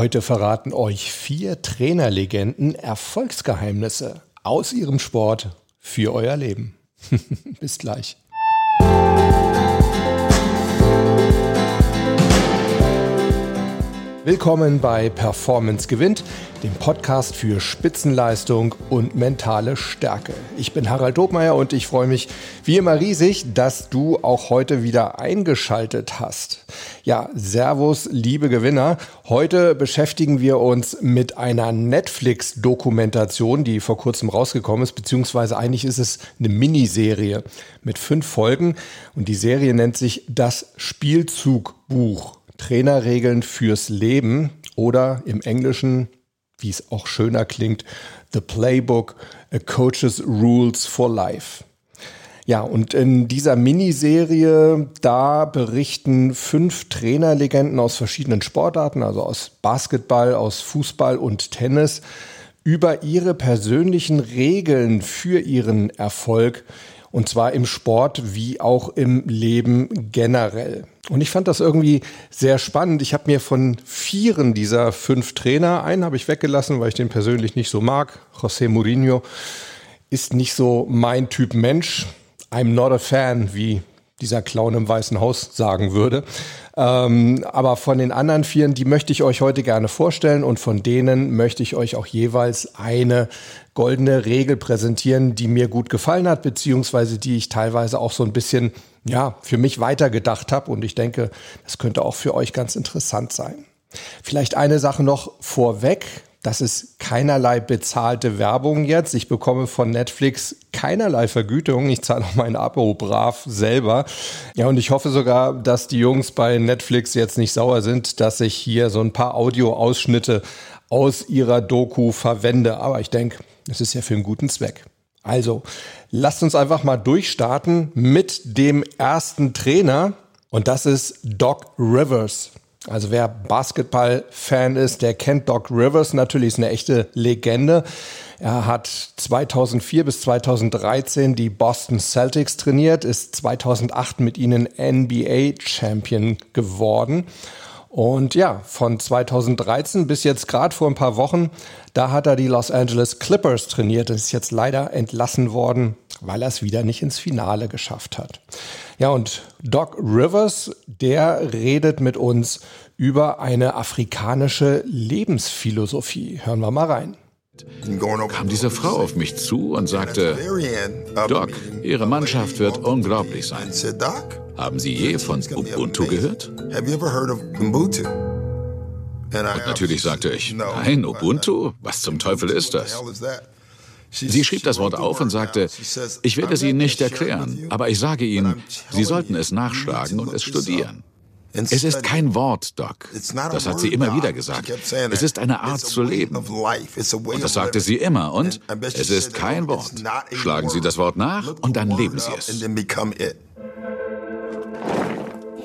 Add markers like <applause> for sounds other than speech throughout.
Heute verraten euch vier Trainerlegenden Erfolgsgeheimnisse aus ihrem Sport für euer Leben. <laughs> Bis gleich. Willkommen bei Performance gewinnt, dem Podcast für Spitzenleistung und mentale Stärke. Ich bin Harald Dobmeier und ich freue mich wie immer riesig, dass du auch heute wieder eingeschaltet hast. Ja, Servus, liebe Gewinner. Heute beschäftigen wir uns mit einer Netflix-Dokumentation, die vor kurzem rausgekommen ist, beziehungsweise eigentlich ist es eine Miniserie mit fünf Folgen und die Serie nennt sich Das Spielzugbuch. Trainerregeln fürs Leben oder im Englischen, wie es auch schöner klingt, The Playbook, A Coach's Rules for Life. Ja, und in dieser Miniserie, da berichten fünf Trainerlegenden aus verschiedenen Sportarten, also aus Basketball, aus Fußball und Tennis, über ihre persönlichen Regeln für ihren Erfolg und zwar im Sport wie auch im Leben generell. Und ich fand das irgendwie sehr spannend. Ich habe mir von vieren dieser fünf Trainer, einen habe ich weggelassen, weil ich den persönlich nicht so mag. José Mourinho ist nicht so mein Typ Mensch. I'm not a fan, wie dieser Clown im Weißen Haus sagen würde. Ähm, aber von den anderen Vieren, die möchte ich euch heute gerne vorstellen und von denen möchte ich euch auch jeweils eine goldene Regel präsentieren, die mir gut gefallen hat, beziehungsweise die ich teilweise auch so ein bisschen, ja, für mich weitergedacht habe und ich denke, das könnte auch für euch ganz interessant sein. Vielleicht eine Sache noch vorweg. Das ist keinerlei bezahlte Werbung jetzt. Ich bekomme von Netflix keinerlei Vergütung. Ich zahle auch mein Abo brav selber. Ja, und ich hoffe sogar, dass die Jungs bei Netflix jetzt nicht sauer sind, dass ich hier so ein paar Audioausschnitte aus ihrer Doku verwende. Aber ich denke, es ist ja für einen guten Zweck. Also, lasst uns einfach mal durchstarten mit dem ersten Trainer. Und das ist Doc Rivers. Also wer Basketball-Fan ist, der kennt Doc Rivers. Natürlich ist eine echte Legende. Er hat 2004 bis 2013 die Boston Celtics trainiert, ist 2008 mit ihnen NBA-Champion geworden. Und ja, von 2013 bis jetzt gerade vor ein paar Wochen, da hat er die Los Angeles Clippers trainiert. Ist jetzt leider entlassen worden, weil er es wieder nicht ins Finale geschafft hat. Ja, und Doc Rivers, der redet mit uns über eine afrikanische Lebensphilosophie. Hören wir mal rein kam diese Frau auf mich zu und sagte, Doc, Ihre Mannschaft wird unglaublich sein. Haben Sie je von Ubuntu gehört? Und natürlich sagte ich, nein, Ubuntu? Was zum Teufel ist das? Sie schrieb das Wort auf und sagte, ich werde es Ihnen nicht erklären, aber ich sage Ihnen, Sie sollten es nachschlagen und es studieren. Es ist kein Wort, Doc. Das hat sie immer wieder gesagt. Es ist eine Art zu leben. Und das sagte sie immer. Und es ist kein Wort. Schlagen Sie das Wort nach und dann leben Sie es.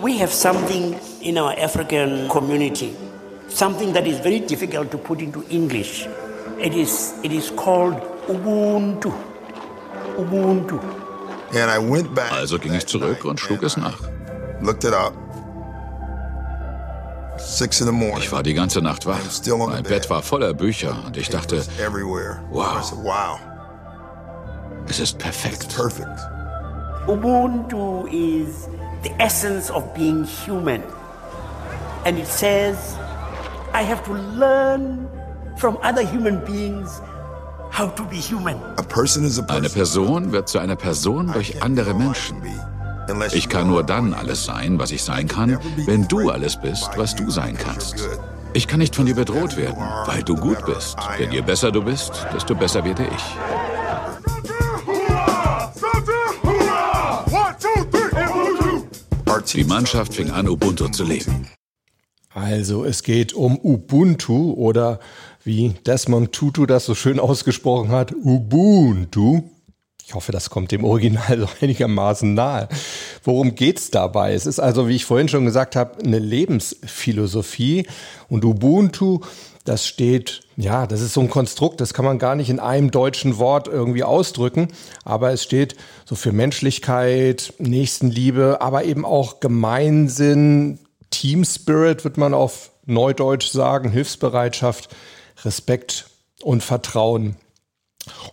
We have something in our African community, something that is very difficult to put into English. It is, it is called Ubuntu. Ubuntu. Also ging ich zurück und schlug es nach. Looked it up. Ich war die ganze Nacht wach. Mein Bett war voller Bücher und ich dachte, wow, es ist perfekt. Ubuntu is the essence of being human. And it says, I have to learn from other human beings how to be human. Eine Person wird zu einer Person durch andere Menschen. Ich kann nur dann alles sein, was ich sein kann, wenn du alles bist, was du sein kannst. Ich kann nicht von dir bedroht werden, weil du gut bist. Denn je besser du bist, desto besser werde ich. Die Mannschaft fing an, Ubuntu zu leben. Also es geht um Ubuntu oder wie Desmond Tutu das so schön ausgesprochen hat, Ubuntu. Ich hoffe, das kommt dem Original <laughs> so einigermaßen nahe. Worum geht's dabei? Es ist also, wie ich vorhin schon gesagt habe, eine Lebensphilosophie und Ubuntu, das steht, ja, das ist so ein Konstrukt, das kann man gar nicht in einem deutschen Wort irgendwie ausdrücken, aber es steht so für Menschlichkeit, Nächstenliebe, aber eben auch Gemeinsinn, Team Spirit wird man auf Neudeutsch sagen, Hilfsbereitschaft, Respekt und Vertrauen.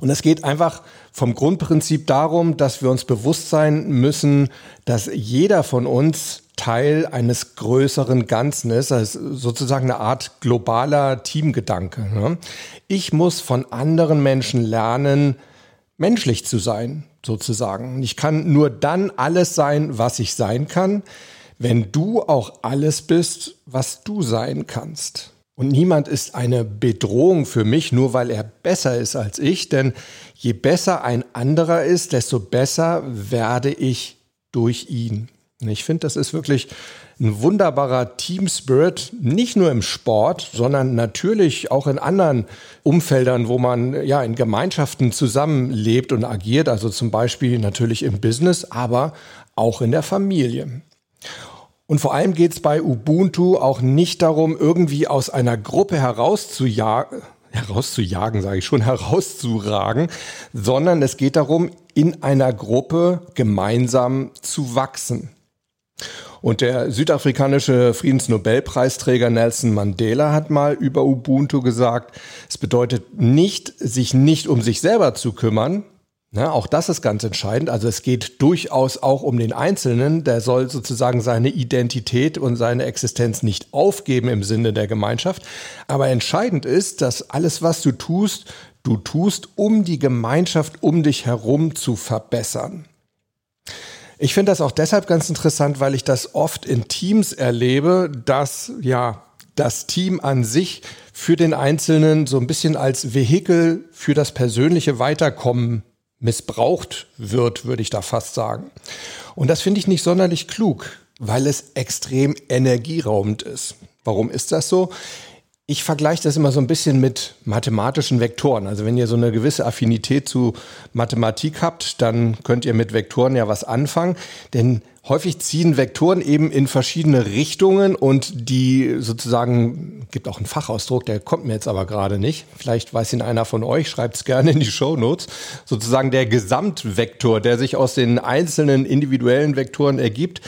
Und es geht einfach vom Grundprinzip darum, dass wir uns bewusst sein müssen, dass jeder von uns Teil eines größeren Ganzen ist, also sozusagen eine Art globaler Teamgedanke. Ne? Ich muss von anderen Menschen lernen, menschlich zu sein, sozusagen. Ich kann nur dann alles sein, was ich sein kann, wenn du auch alles bist, was du sein kannst. Und niemand ist eine Bedrohung für mich, nur weil er besser ist als ich, denn je besser ein anderer ist, desto besser werde ich durch ihn. Und ich finde, das ist wirklich ein wunderbarer Team Spirit, nicht nur im Sport, sondern natürlich auch in anderen Umfeldern, wo man ja in Gemeinschaften zusammenlebt und agiert, also zum Beispiel natürlich im Business, aber auch in der Familie. Und vor allem geht es bei Ubuntu auch nicht darum, irgendwie aus einer Gruppe herauszujagen, herauszujagen, sage ich schon, herauszuragen, sondern es geht darum, in einer Gruppe gemeinsam zu wachsen. Und der südafrikanische Friedensnobelpreisträger Nelson Mandela hat mal über Ubuntu gesagt, es bedeutet nicht, sich nicht um sich selber zu kümmern, Ne, auch das ist ganz entscheidend. Also es geht durchaus auch um den Einzelnen. Der soll sozusagen seine Identität und seine Existenz nicht aufgeben im Sinne der Gemeinschaft. Aber entscheidend ist, dass alles, was du tust, du tust, um die Gemeinschaft um dich herum zu verbessern. Ich finde das auch deshalb ganz interessant, weil ich das oft in Teams erlebe, dass ja das Team an sich für den Einzelnen so ein bisschen als Vehikel für das persönliche Weiterkommen missbraucht wird, würde ich da fast sagen. Und das finde ich nicht sonderlich klug, weil es extrem energieraubend ist. Warum ist das so? Ich vergleiche das immer so ein bisschen mit mathematischen Vektoren. Also wenn ihr so eine gewisse Affinität zu Mathematik habt, dann könnt ihr mit Vektoren ja was anfangen. Denn häufig ziehen Vektoren eben in verschiedene Richtungen und die sozusagen, gibt auch einen Fachausdruck, der kommt mir jetzt aber gerade nicht. Vielleicht weiß ihn einer von euch, schreibt es gerne in die Show Notes. Sozusagen der Gesamtvektor, der sich aus den einzelnen individuellen Vektoren ergibt,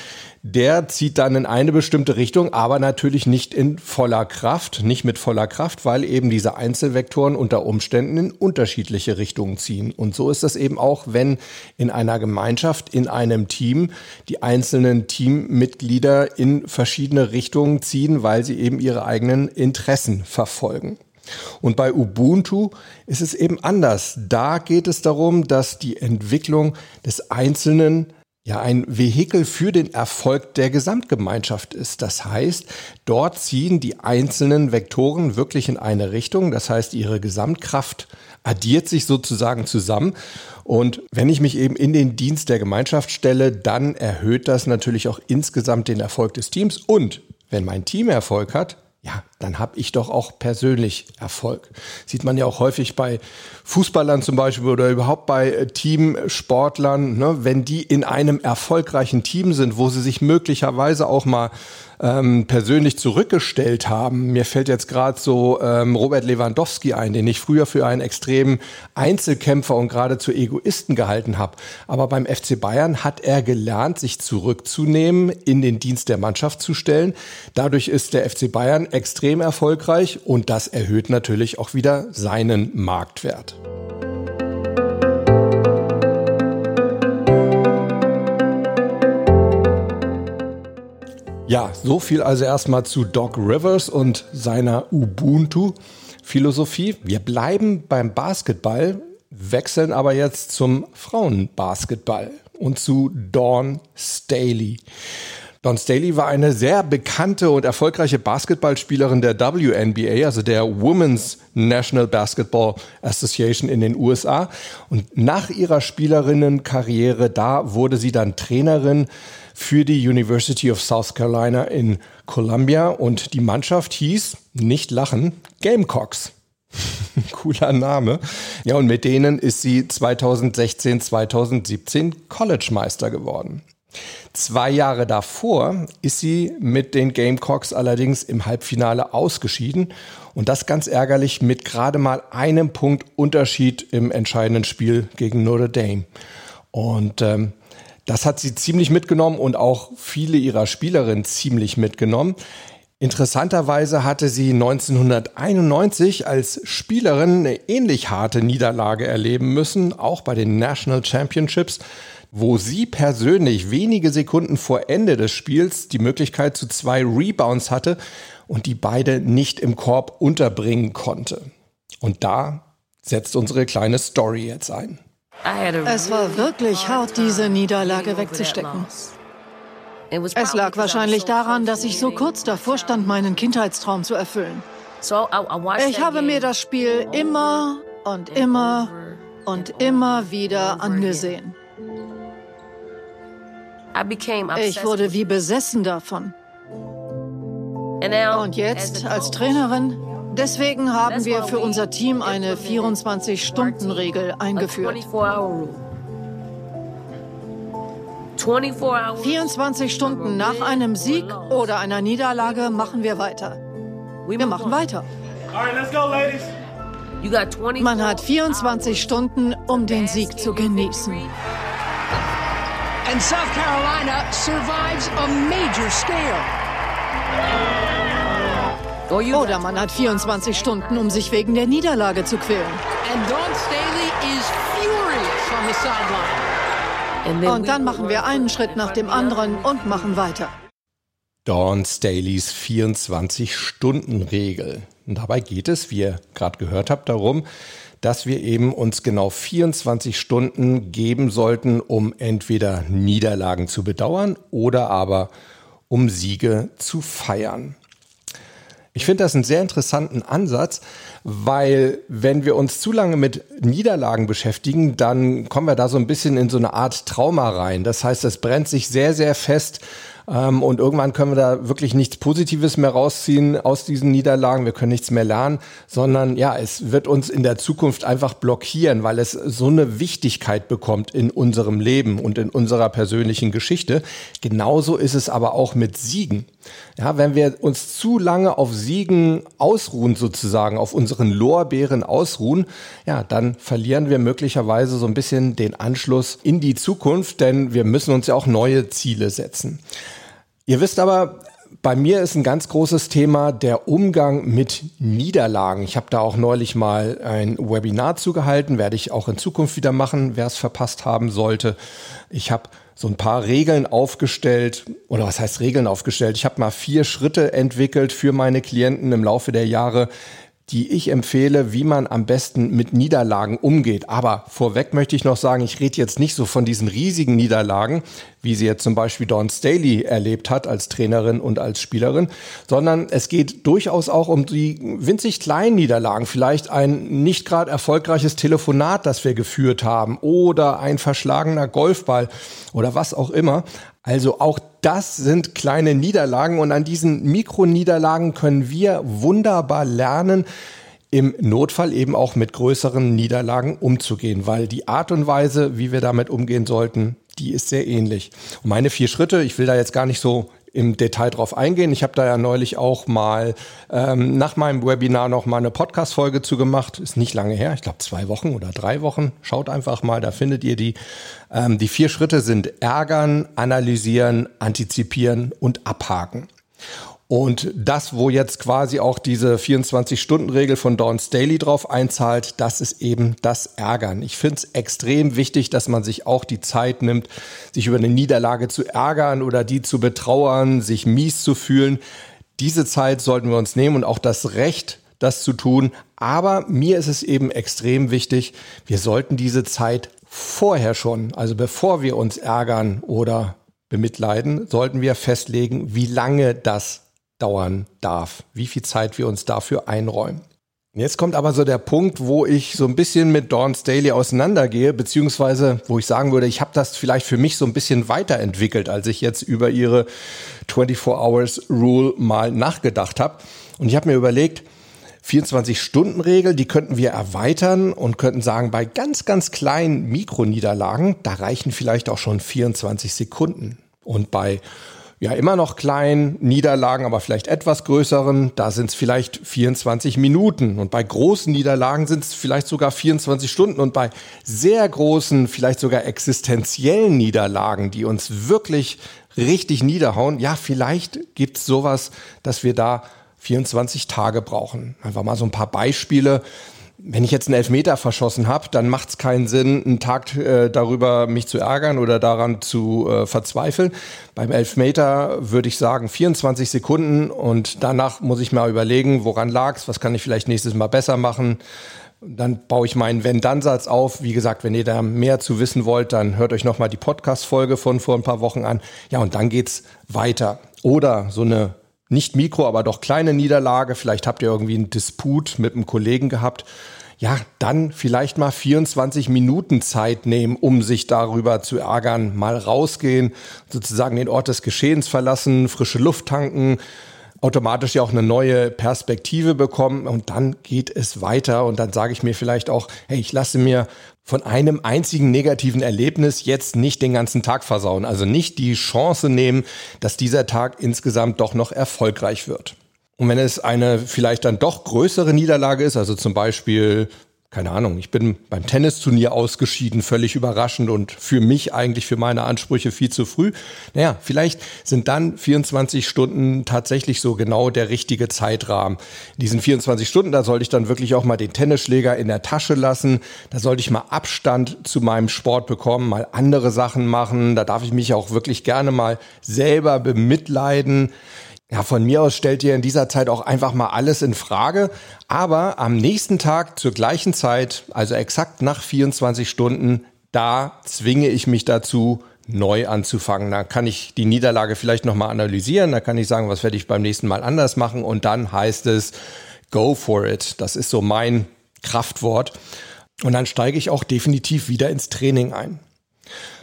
der zieht dann in eine bestimmte Richtung, aber natürlich nicht in voller Kraft, nicht mit voller Kraft, weil eben diese Einzelvektoren unter Umständen in unterschiedliche Richtungen ziehen. Und so ist das eben auch, wenn in einer Gemeinschaft, in einem Team die einzelnen Teammitglieder in verschiedene Richtungen ziehen, weil sie eben ihre eigenen Interessen verfolgen. Und bei Ubuntu ist es eben anders. Da geht es darum, dass die Entwicklung des Einzelnen ja ein Vehikel für den Erfolg der Gesamtgemeinschaft ist. Das heißt, dort ziehen die einzelnen Vektoren wirklich in eine Richtung. Das heißt, ihre Gesamtkraft addiert sich sozusagen zusammen. Und wenn ich mich eben in den Dienst der Gemeinschaft stelle, dann erhöht das natürlich auch insgesamt den Erfolg des Teams. Und wenn mein Team Erfolg hat, ja, dann habe ich doch auch persönlich Erfolg. Sieht man ja auch häufig bei Fußballern zum Beispiel oder überhaupt bei äh, Teamsportlern, ne, wenn die in einem erfolgreichen Team sind, wo sie sich möglicherweise auch mal ähm, persönlich zurückgestellt haben. Mir fällt jetzt gerade so ähm, Robert Lewandowski ein, den ich früher für einen extremen Einzelkämpfer und geradezu Egoisten gehalten habe. Aber beim FC Bayern hat er gelernt, sich zurückzunehmen, in den Dienst der Mannschaft zu stellen. Dadurch ist der FC Bayern extrem erfolgreich und das erhöht natürlich auch wieder seinen Marktwert. Ja, so viel also erstmal zu Doc Rivers und seiner Ubuntu-Philosophie. Wir bleiben beim Basketball, wechseln aber jetzt zum Frauenbasketball und zu Dawn Staley. Dawn Staley war eine sehr bekannte und erfolgreiche Basketballspielerin der WNBA, also der Women's National Basketball Association in den USA. Und nach ihrer Spielerinnenkarriere, da wurde sie dann Trainerin für die University of South Carolina in Columbia und die Mannschaft hieß, nicht lachen, Gamecocks. <laughs> Cooler Name. Ja, und mit denen ist sie 2016, 2017 College-Meister geworden. Zwei Jahre davor ist sie mit den Gamecocks allerdings im Halbfinale ausgeschieden und das ganz ärgerlich mit gerade mal einem Punkt Unterschied im entscheidenden Spiel gegen Notre Dame. Und ähm, das hat sie ziemlich mitgenommen und auch viele ihrer Spielerinnen ziemlich mitgenommen. Interessanterweise hatte sie 1991 als Spielerin eine ähnlich harte Niederlage erleben müssen, auch bei den National Championships, wo sie persönlich wenige Sekunden vor Ende des Spiels die Möglichkeit zu zwei Rebounds hatte und die beide nicht im Korb unterbringen konnte. Und da setzt unsere kleine Story jetzt ein. Es war wirklich hart, diese Niederlage wegzustecken. Es lag wahrscheinlich daran, dass ich so kurz davor stand, meinen Kindheitstraum zu erfüllen. Ich habe mir das Spiel immer und immer und immer wieder angesehen. Ich wurde wie besessen davon. Und jetzt als Trainerin Deswegen haben wir für unser Team eine 24-Stunden-Regel eingeführt. 24 Stunden nach einem Sieg oder einer Niederlage machen wir weiter. Wir machen weiter. Man hat 24 Stunden, um den Sieg zu genießen. And South Carolina survives a major scale. Oder man hat 24 Stunden, um sich wegen der Niederlage zu quälen. Und dann machen wir einen Schritt nach dem anderen und machen weiter. Dawn Staley's 24-Stunden-Regel. Und dabei geht es, wie ihr gerade gehört habt, darum, dass wir eben uns genau 24 Stunden geben sollten, um entweder Niederlagen zu bedauern oder aber um Siege zu feiern. Ich finde das einen sehr interessanten Ansatz, weil wenn wir uns zu lange mit Niederlagen beschäftigen, dann kommen wir da so ein bisschen in so eine Art Trauma rein. Das heißt, es brennt sich sehr, sehr fest ähm, und irgendwann können wir da wirklich nichts Positives mehr rausziehen aus diesen Niederlagen. Wir können nichts mehr lernen, sondern ja, es wird uns in der Zukunft einfach blockieren, weil es so eine Wichtigkeit bekommt in unserem Leben und in unserer persönlichen Geschichte. Genauso ist es aber auch mit Siegen. Ja, wenn wir uns zu lange auf Siegen ausruhen, sozusagen, auf unseren Lorbeeren ausruhen, ja, dann verlieren wir möglicherweise so ein bisschen den Anschluss in die Zukunft, denn wir müssen uns ja auch neue Ziele setzen. Ihr wisst aber, bei mir ist ein ganz großes Thema der Umgang mit Niederlagen. Ich habe da auch neulich mal ein Webinar zugehalten, werde ich auch in Zukunft wieder machen, wer es verpasst haben sollte. Ich habe so ein paar Regeln aufgestellt, oder was heißt Regeln aufgestellt? Ich habe mal vier Schritte entwickelt für meine Klienten im Laufe der Jahre, die ich empfehle, wie man am besten mit Niederlagen umgeht. Aber vorweg möchte ich noch sagen, ich rede jetzt nicht so von diesen riesigen Niederlagen, wie sie jetzt zum Beispiel Dawn Staley erlebt hat als Trainerin und als Spielerin, sondern es geht durchaus auch um die winzig kleinen Niederlagen. Vielleicht ein nicht gerade erfolgreiches Telefonat, das wir geführt haben oder ein verschlagener Golfball oder was auch immer. Also auch das sind kleine Niederlagen und an diesen Mikroniederlagen können wir wunderbar lernen, im Notfall eben auch mit größeren Niederlagen umzugehen, weil die Art und Weise, wie wir damit umgehen sollten, die ist sehr ähnlich. Und meine vier Schritte, ich will da jetzt gar nicht so im Detail drauf eingehen. Ich habe da ja neulich auch mal ähm, nach meinem Webinar noch mal eine Podcast-Folge zu gemacht. Ist nicht lange her, ich glaube zwei Wochen oder drei Wochen. Schaut einfach mal, da findet ihr die. Ähm, die vier Schritte sind ärgern, analysieren, antizipieren und abhaken. Und das, wo jetzt quasi auch diese 24-Stunden-Regel von Dawn Staley drauf einzahlt, das ist eben das Ärgern. Ich finde es extrem wichtig, dass man sich auch die Zeit nimmt, sich über eine Niederlage zu ärgern oder die zu betrauern, sich mies zu fühlen. Diese Zeit sollten wir uns nehmen und auch das Recht, das zu tun. Aber mir ist es eben extrem wichtig, wir sollten diese Zeit vorher schon, also bevor wir uns ärgern oder bemitleiden, sollten wir festlegen, wie lange das dauern darf, wie viel Zeit wir uns dafür einräumen. Jetzt kommt aber so der Punkt, wo ich so ein bisschen mit Dawn Staley auseinandergehe, beziehungsweise wo ich sagen würde, ich habe das vielleicht für mich so ein bisschen weiterentwickelt, als ich jetzt über ihre 24 Hours Rule mal nachgedacht habe. Und ich habe mir überlegt, 24-Stunden-Regel, die könnten wir erweitern und könnten sagen, bei ganz, ganz kleinen Mikroniederlagen, da reichen vielleicht auch schon 24 Sekunden. Und bei ja immer noch kleinen Niederlagen, aber vielleicht etwas größeren, da sind es vielleicht 24 Minuten. Und bei großen Niederlagen sind es vielleicht sogar 24 Stunden. Und bei sehr großen, vielleicht sogar existenziellen Niederlagen, die uns wirklich richtig niederhauen, ja, vielleicht gibt's sowas, dass wir da 24 Tage brauchen. Einfach mal so ein paar Beispiele. Wenn ich jetzt einen Elfmeter verschossen habe, dann macht es keinen Sinn, einen Tag äh, darüber mich zu ärgern oder daran zu äh, verzweifeln. Beim Elfmeter würde ich sagen 24 Sekunden und danach muss ich mal überlegen, woran lag's, was kann ich vielleicht nächstes Mal besser machen. Dann baue ich meinen Wenn-Dann-Satz auf. Wie gesagt, wenn ihr da mehr zu wissen wollt, dann hört euch nochmal die Podcast-Folge von vor ein paar Wochen an. Ja, und dann geht's weiter. Oder so eine nicht Mikro, aber doch kleine Niederlage. Vielleicht habt ihr irgendwie einen Disput mit einem Kollegen gehabt. Ja, dann vielleicht mal 24 Minuten Zeit nehmen, um sich darüber zu ärgern. Mal rausgehen, sozusagen den Ort des Geschehens verlassen, frische Luft tanken, automatisch ja auch eine neue Perspektive bekommen und dann geht es weiter und dann sage ich mir vielleicht auch, hey, ich lasse mir von einem einzigen negativen Erlebnis jetzt nicht den ganzen Tag versauen. Also nicht die Chance nehmen, dass dieser Tag insgesamt doch noch erfolgreich wird. Und wenn es eine vielleicht dann doch größere Niederlage ist, also zum Beispiel keine Ahnung, ich bin beim Tennisturnier ausgeschieden, völlig überraschend und für mich eigentlich für meine Ansprüche viel zu früh. Naja, vielleicht sind dann 24 Stunden tatsächlich so genau der richtige Zeitrahmen. In diesen 24 Stunden, da sollte ich dann wirklich auch mal den Tennisschläger in der Tasche lassen. Da sollte ich mal Abstand zu meinem Sport bekommen, mal andere Sachen machen. Da darf ich mich auch wirklich gerne mal selber bemitleiden. Ja, von mir aus stellt ihr in dieser Zeit auch einfach mal alles in Frage. Aber am nächsten Tag zur gleichen Zeit, also exakt nach 24 Stunden, da zwinge ich mich dazu, neu anzufangen. Da kann ich die Niederlage vielleicht nochmal analysieren. Da kann ich sagen, was werde ich beim nächsten Mal anders machen. Und dann heißt es, go for it. Das ist so mein Kraftwort. Und dann steige ich auch definitiv wieder ins Training ein.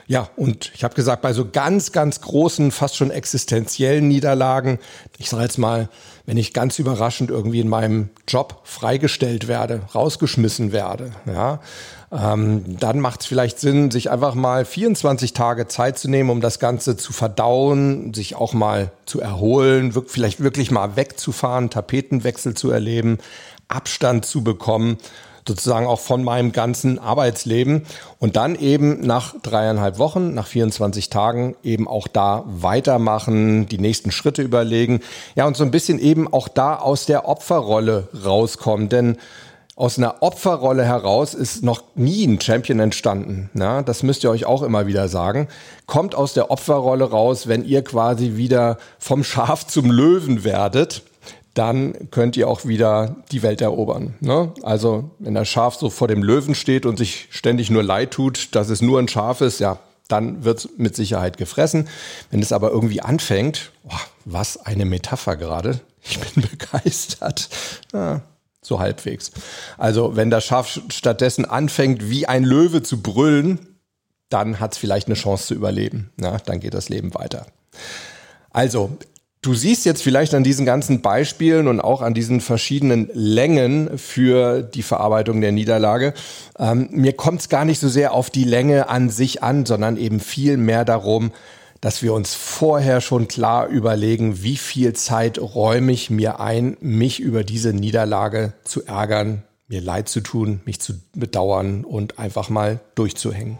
Ja, und ich habe gesagt, bei so ganz, ganz großen, fast schon existenziellen Niederlagen, ich sage jetzt mal, wenn ich ganz überraschend irgendwie in meinem Job freigestellt werde, rausgeschmissen werde, ja, ähm, dann macht es vielleicht Sinn, sich einfach mal 24 Tage Zeit zu nehmen, um das Ganze zu verdauen, sich auch mal zu erholen, vielleicht wirklich mal wegzufahren, Tapetenwechsel zu erleben, Abstand zu bekommen sozusagen auch von meinem ganzen Arbeitsleben und dann eben nach dreieinhalb Wochen, nach 24 Tagen eben auch da weitermachen, die nächsten Schritte überlegen. Ja, und so ein bisschen eben auch da aus der Opferrolle rauskommen, denn aus einer Opferrolle heraus ist noch nie ein Champion entstanden. Ja, das müsst ihr euch auch immer wieder sagen. Kommt aus der Opferrolle raus, wenn ihr quasi wieder vom Schaf zum Löwen werdet dann könnt ihr auch wieder die Welt erobern. Ne? Also wenn das Schaf so vor dem Löwen steht und sich ständig nur leid tut, dass es nur ein Schaf ist, ja, dann wird es mit Sicherheit gefressen. Wenn es aber irgendwie anfängt, oh, was eine Metapher gerade, ich bin <laughs> begeistert. Ja, so halbwegs. Also wenn das Schaf stattdessen anfängt, wie ein Löwe zu brüllen, dann hat es vielleicht eine Chance zu überleben. Ja, dann geht das Leben weiter. Also, Du siehst jetzt vielleicht an diesen ganzen Beispielen und auch an diesen verschiedenen Längen für die Verarbeitung der Niederlage, ähm, mir kommt es gar nicht so sehr auf die Länge an sich an, sondern eben viel mehr darum, dass wir uns vorher schon klar überlegen, wie viel Zeit räume ich mir ein, mich über diese Niederlage zu ärgern, mir leid zu tun, mich zu bedauern und einfach mal durchzuhängen.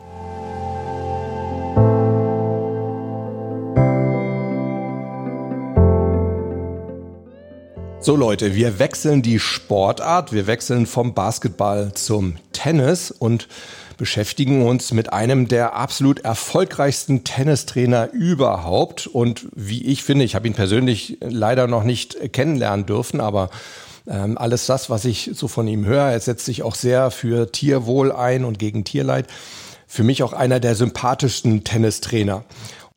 So Leute, wir wechseln die Sportart, wir wechseln vom Basketball zum Tennis und beschäftigen uns mit einem der absolut erfolgreichsten Tennistrainer überhaupt. Und wie ich finde, ich habe ihn persönlich leider noch nicht kennenlernen dürfen, aber ähm, alles das, was ich so von ihm höre, er setzt sich auch sehr für Tierwohl ein und gegen Tierleid. Für mich auch einer der sympathischsten Tennistrainer.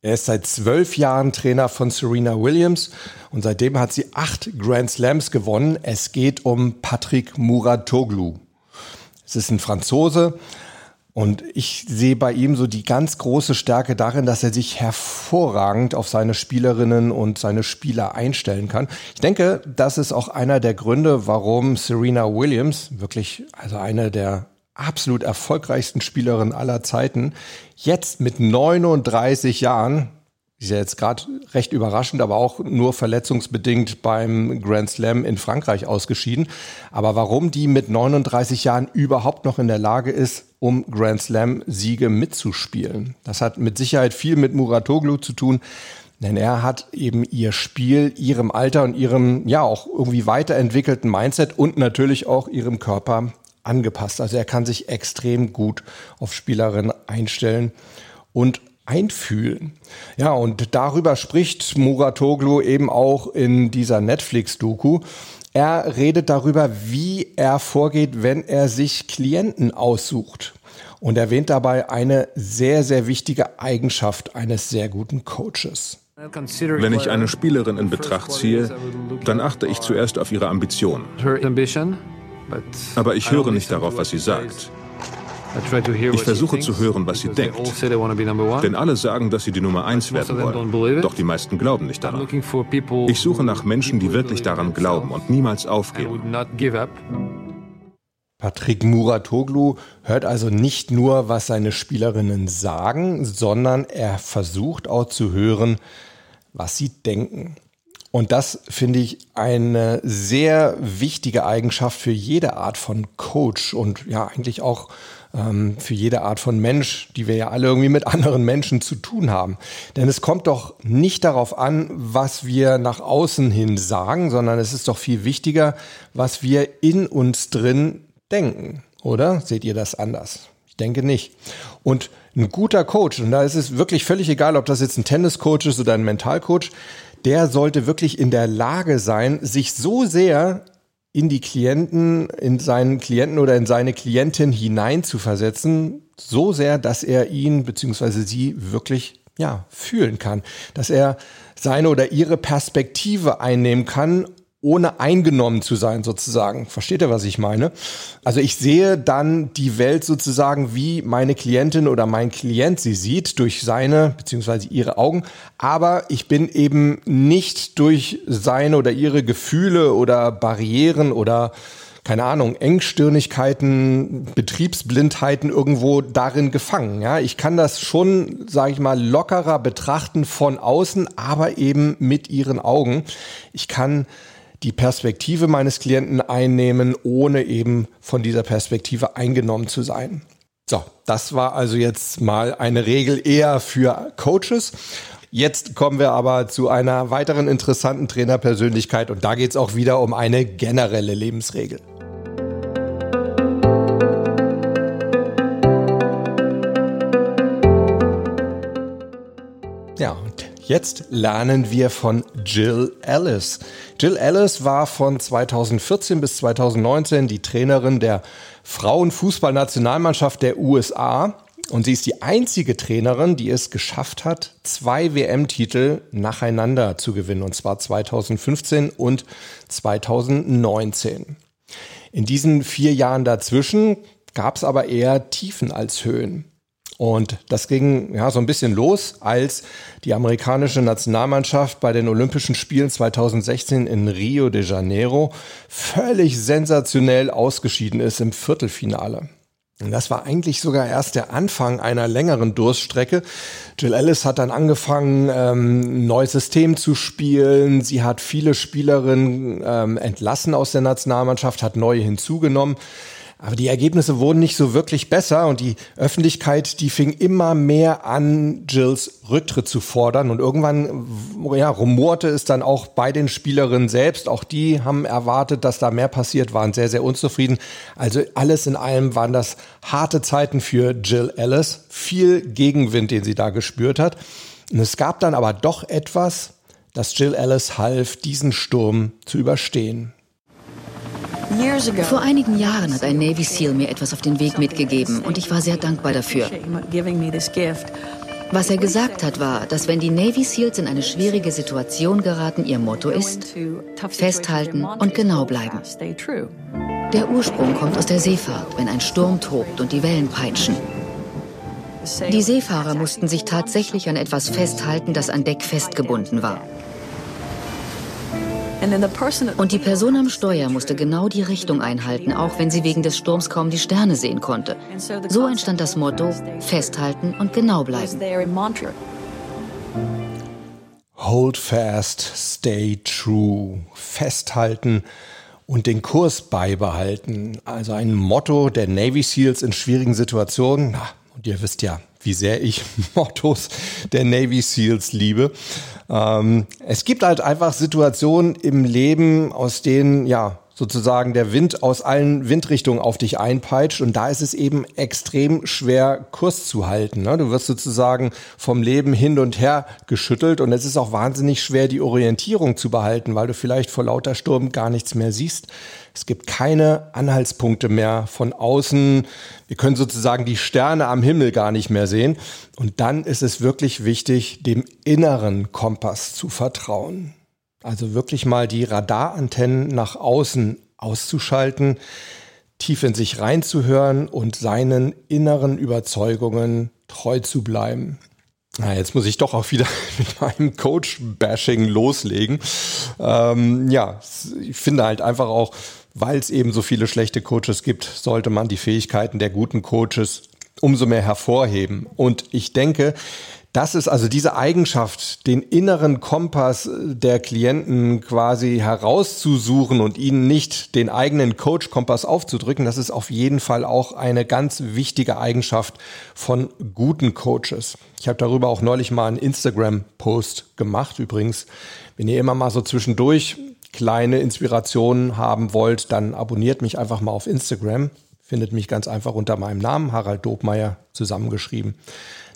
Er ist seit zwölf Jahren Trainer von Serena Williams und seitdem hat sie acht Grand Slams gewonnen. Es geht um Patrick Muratoglu. Es ist ein Franzose und ich sehe bei ihm so die ganz große Stärke darin, dass er sich hervorragend auf seine Spielerinnen und seine Spieler einstellen kann. Ich denke, das ist auch einer der Gründe, warum Serena Williams, wirklich also eine der absolut erfolgreichsten Spielerin aller Zeiten, jetzt mit 39 Jahren, ist ja jetzt gerade recht überraschend, aber auch nur verletzungsbedingt beim Grand Slam in Frankreich ausgeschieden. Aber warum die mit 39 Jahren überhaupt noch in der Lage ist, um Grand Slam Siege mitzuspielen, das hat mit Sicherheit viel mit Muratoglu zu tun. Denn er hat eben ihr Spiel, ihrem Alter und ihrem, ja, auch irgendwie weiterentwickelten Mindset und natürlich auch ihrem Körper angepasst. Also er kann sich extrem gut auf Spielerinnen einstellen und einfühlen. Ja, und darüber spricht Muratoglu eben auch in dieser Netflix-Doku. Er redet darüber, wie er vorgeht, wenn er sich Klienten aussucht und erwähnt dabei eine sehr, sehr wichtige Eigenschaft eines sehr guten Coaches. Wenn ich eine Spielerin in Betracht ziehe, dann achte ich zuerst auf ihre Ambitionen. Aber ich höre nicht darauf, was sie sagt. Ich versuche zu hören, was sie denkt. Denn alle sagen, dass sie die Nummer eins werden wollen. Doch die meisten glauben nicht daran. Ich suche nach Menschen, die wirklich daran glauben und niemals aufgeben. Patrick Muratoglu hört also nicht nur, was seine Spielerinnen sagen, sondern er versucht auch zu hören, was sie denken. Und das finde ich eine sehr wichtige Eigenschaft für jede Art von Coach und ja eigentlich auch ähm, für jede Art von Mensch, die wir ja alle irgendwie mit <laughs> anderen Menschen zu tun haben. Denn es kommt doch nicht darauf an, was wir nach außen hin sagen, sondern es ist doch viel wichtiger, was wir in uns drin denken. Oder seht ihr das anders? Ich denke nicht. Und ein guter Coach, und da ist es wirklich völlig egal, ob das jetzt ein Tenniscoach ist oder ein Mentalcoach, der sollte wirklich in der Lage sein, sich so sehr in die Klienten, in seinen Klienten oder in seine Klientin hinein zu versetzen, so sehr, dass er ihn bzw. sie wirklich ja, fühlen kann, dass er seine oder ihre Perspektive einnehmen kann ohne eingenommen zu sein sozusagen. Versteht ihr, was ich meine? Also ich sehe dann die Welt sozusagen, wie meine Klientin oder mein Klient sie sieht, durch seine bzw. ihre Augen. Aber ich bin eben nicht durch seine oder ihre Gefühle oder Barrieren oder keine Ahnung, Engstirnigkeiten, Betriebsblindheiten irgendwo darin gefangen. Ja, ich kann das schon, sage ich mal, lockerer betrachten von außen, aber eben mit ihren Augen. Ich kann die Perspektive meines Klienten einnehmen, ohne eben von dieser Perspektive eingenommen zu sein. So, das war also jetzt mal eine Regel eher für Coaches. Jetzt kommen wir aber zu einer weiteren interessanten Trainerpersönlichkeit und da geht es auch wieder um eine generelle Lebensregel. Jetzt lernen wir von Jill Ellis. Jill Ellis war von 2014 bis 2019 die Trainerin der Frauenfußballnationalmannschaft der USA. Und sie ist die einzige Trainerin, die es geschafft hat, zwei WM-Titel nacheinander zu gewinnen, und zwar 2015 und 2019. In diesen vier Jahren dazwischen gab es aber eher Tiefen als Höhen. Und das ging ja so ein bisschen los, als die amerikanische Nationalmannschaft bei den Olympischen Spielen 2016 in Rio de Janeiro völlig sensationell ausgeschieden ist im Viertelfinale. Und das war eigentlich sogar erst der Anfang einer längeren Durststrecke. Jill Ellis hat dann angefangen, ähm, ein neues System zu spielen. Sie hat viele Spielerinnen ähm, entlassen aus der Nationalmannschaft, hat neue hinzugenommen. Aber die Ergebnisse wurden nicht so wirklich besser und die Öffentlichkeit, die fing immer mehr an, Jills Rücktritt zu fordern. Und irgendwann ja, rumorte es dann auch bei den Spielerinnen selbst. Auch die haben erwartet, dass da mehr passiert, waren sehr, sehr unzufrieden. Also alles in allem waren das harte Zeiten für Jill Ellis. Viel Gegenwind, den sie da gespürt hat. Und es gab dann aber doch etwas, das Jill Ellis half, diesen Sturm zu überstehen. Vor einigen Jahren hat ein Navy SEAL mir etwas auf den Weg mitgegeben und ich war sehr dankbar dafür. Was er gesagt hat, war, dass wenn die Navy SEALs in eine schwierige Situation geraten, ihr Motto ist, festhalten und genau bleiben. Der Ursprung kommt aus der Seefahrt, wenn ein Sturm tobt und die Wellen peitschen. Die Seefahrer mussten sich tatsächlich an etwas festhalten, das an Deck festgebunden war. Und die Person am Steuer musste genau die Richtung einhalten, auch wenn sie wegen des Sturms kaum die Sterne sehen konnte. So entstand das Motto Festhalten und genau bleiben. Hold fast, stay true. Festhalten und den Kurs beibehalten. Also ein Motto der Navy SEALs in schwierigen Situationen. Und ihr wisst ja, wie sehr ich <laughs> Mottos der Navy SEALs liebe. Ähm, es gibt halt einfach Situationen im Leben, aus denen, ja, sozusagen der Wind aus allen Windrichtungen auf dich einpeitscht und da ist es eben extrem schwer Kurs zu halten. Ne? Du wirst sozusagen vom Leben hin und her geschüttelt und es ist auch wahnsinnig schwer die Orientierung zu behalten, weil du vielleicht vor lauter Sturm gar nichts mehr siehst. Es gibt keine Anhaltspunkte mehr von außen. Wir können sozusagen die Sterne am Himmel gar nicht mehr sehen. Und dann ist es wirklich wichtig, dem inneren Kompass zu vertrauen. Also wirklich mal die Radarantennen nach außen auszuschalten, tief in sich reinzuhören und seinen inneren Überzeugungen treu zu bleiben. Na, jetzt muss ich doch auch wieder <laughs> mit meinem Coach-Bashing loslegen. Ähm, ja, ich finde halt einfach auch, weil es eben so viele schlechte Coaches gibt, sollte man die Fähigkeiten der guten Coaches umso mehr hervorheben. Und ich denke, das ist also diese Eigenschaft, den inneren Kompass der Klienten quasi herauszusuchen und ihnen nicht den eigenen Coach-Kompass aufzudrücken, das ist auf jeden Fall auch eine ganz wichtige Eigenschaft von guten Coaches. Ich habe darüber auch neulich mal einen Instagram-Post gemacht. Übrigens, wenn ihr immer mal so zwischendurch kleine Inspirationen haben wollt, dann abonniert mich einfach mal auf Instagram. Findet mich ganz einfach unter meinem Namen, Harald Dobmeier, zusammengeschrieben.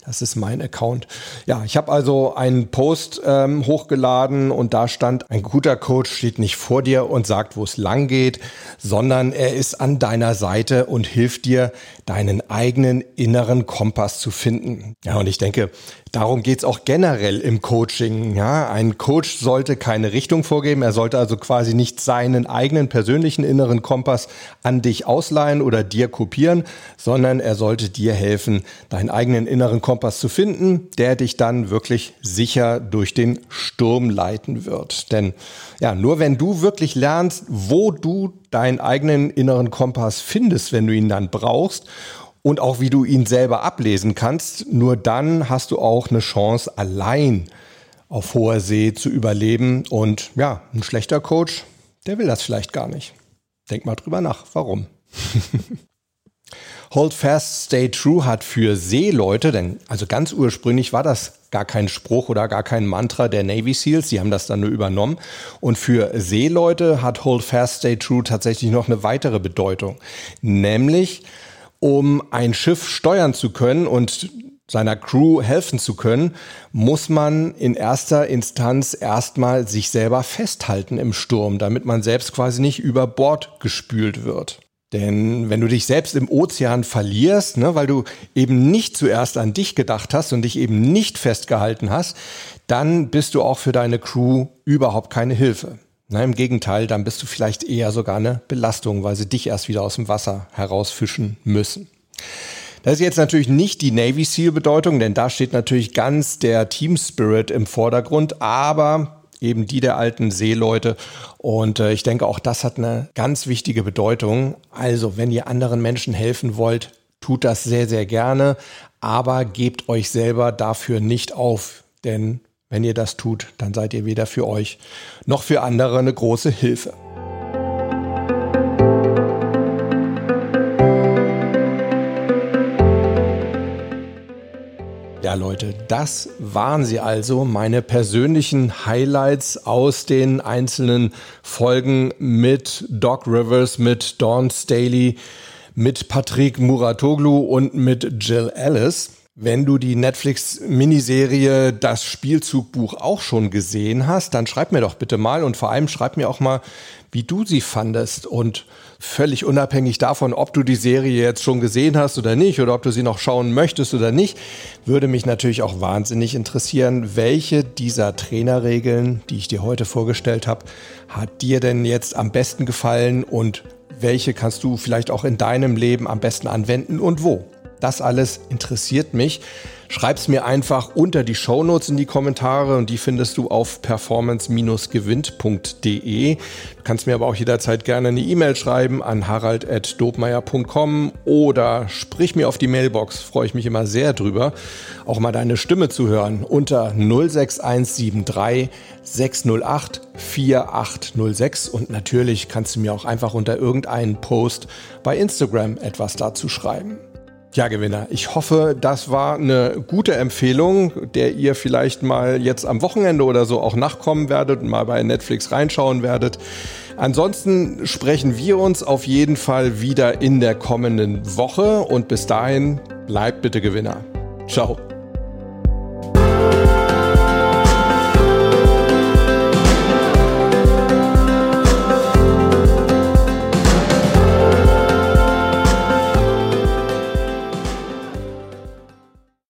Das ist mein Account. Ja, ich habe also einen Post ähm, hochgeladen und da stand, ein guter Coach steht nicht vor dir und sagt, wo es lang geht, sondern er ist an deiner Seite und hilft dir, deinen eigenen inneren Kompass zu finden. Ja, und ich denke, Darum geht's auch generell im Coaching. Ja, ein Coach sollte keine Richtung vorgeben. Er sollte also quasi nicht seinen eigenen persönlichen inneren Kompass an dich ausleihen oder dir kopieren, sondern er sollte dir helfen, deinen eigenen inneren Kompass zu finden, der dich dann wirklich sicher durch den Sturm leiten wird. Denn ja, nur wenn du wirklich lernst, wo du deinen eigenen inneren Kompass findest, wenn du ihn dann brauchst und auch wie du ihn selber ablesen kannst. Nur dann hast du auch eine Chance, allein auf hoher See zu überleben. Und ja, ein schlechter Coach, der will das vielleicht gar nicht. Denk mal drüber nach, warum. <laughs> Hold fast, stay true hat für Seeleute, denn also ganz ursprünglich war das gar kein Spruch oder gar kein Mantra der Navy SEALs, die haben das dann nur übernommen. Und für Seeleute hat Hold fast, stay true tatsächlich noch eine weitere Bedeutung, nämlich um ein Schiff steuern zu können und seiner Crew helfen zu können, muss man in erster Instanz erstmal sich selber festhalten im Sturm, damit man selbst quasi nicht über Bord gespült wird. Denn wenn du dich selbst im Ozean verlierst, ne, weil du eben nicht zuerst an dich gedacht hast und dich eben nicht festgehalten hast, dann bist du auch für deine Crew überhaupt keine Hilfe. Na, Im Gegenteil, dann bist du vielleicht eher sogar eine Belastung, weil sie dich erst wieder aus dem Wasser herausfischen müssen. Das ist jetzt natürlich nicht die Navy SEAL Bedeutung, denn da steht natürlich ganz der Team Spirit im Vordergrund, aber eben die der alten Seeleute. Und äh, ich denke, auch das hat eine ganz wichtige Bedeutung. Also, wenn ihr anderen Menschen helfen wollt, tut das sehr, sehr gerne, aber gebt euch selber dafür nicht auf, denn wenn ihr das tut, dann seid ihr weder für euch noch für andere eine große Hilfe. Ja, Leute, das waren sie also, meine persönlichen Highlights aus den einzelnen Folgen mit Doc Rivers, mit Dawn Staley, mit Patrick Muratoglu und mit Jill Ellis. Wenn du die Netflix-Miniserie Das Spielzugbuch auch schon gesehen hast, dann schreib mir doch bitte mal und vor allem schreib mir auch mal, wie du sie fandest und völlig unabhängig davon, ob du die Serie jetzt schon gesehen hast oder nicht oder ob du sie noch schauen möchtest oder nicht, würde mich natürlich auch wahnsinnig interessieren, welche dieser Trainerregeln, die ich dir heute vorgestellt habe, hat dir denn jetzt am besten gefallen und welche kannst du vielleicht auch in deinem Leben am besten anwenden und wo? Das alles interessiert mich. Schreib's mir einfach unter die Shownotes in die Kommentare und die findest du auf performance-gewinnt.de. Du kannst mir aber auch jederzeit gerne eine E-Mail schreiben an harald.dobmeier.com oder sprich mir auf die Mailbox. Freue ich mich immer sehr drüber, auch mal deine Stimme zu hören unter 06173 608 4806 und natürlich kannst du mir auch einfach unter irgendeinen Post bei Instagram etwas dazu schreiben. Ja, Gewinner. Ich hoffe, das war eine gute Empfehlung, der ihr vielleicht mal jetzt am Wochenende oder so auch nachkommen werdet und mal bei Netflix reinschauen werdet. Ansonsten sprechen wir uns auf jeden Fall wieder in der kommenden Woche und bis dahin bleibt bitte Gewinner. Ciao.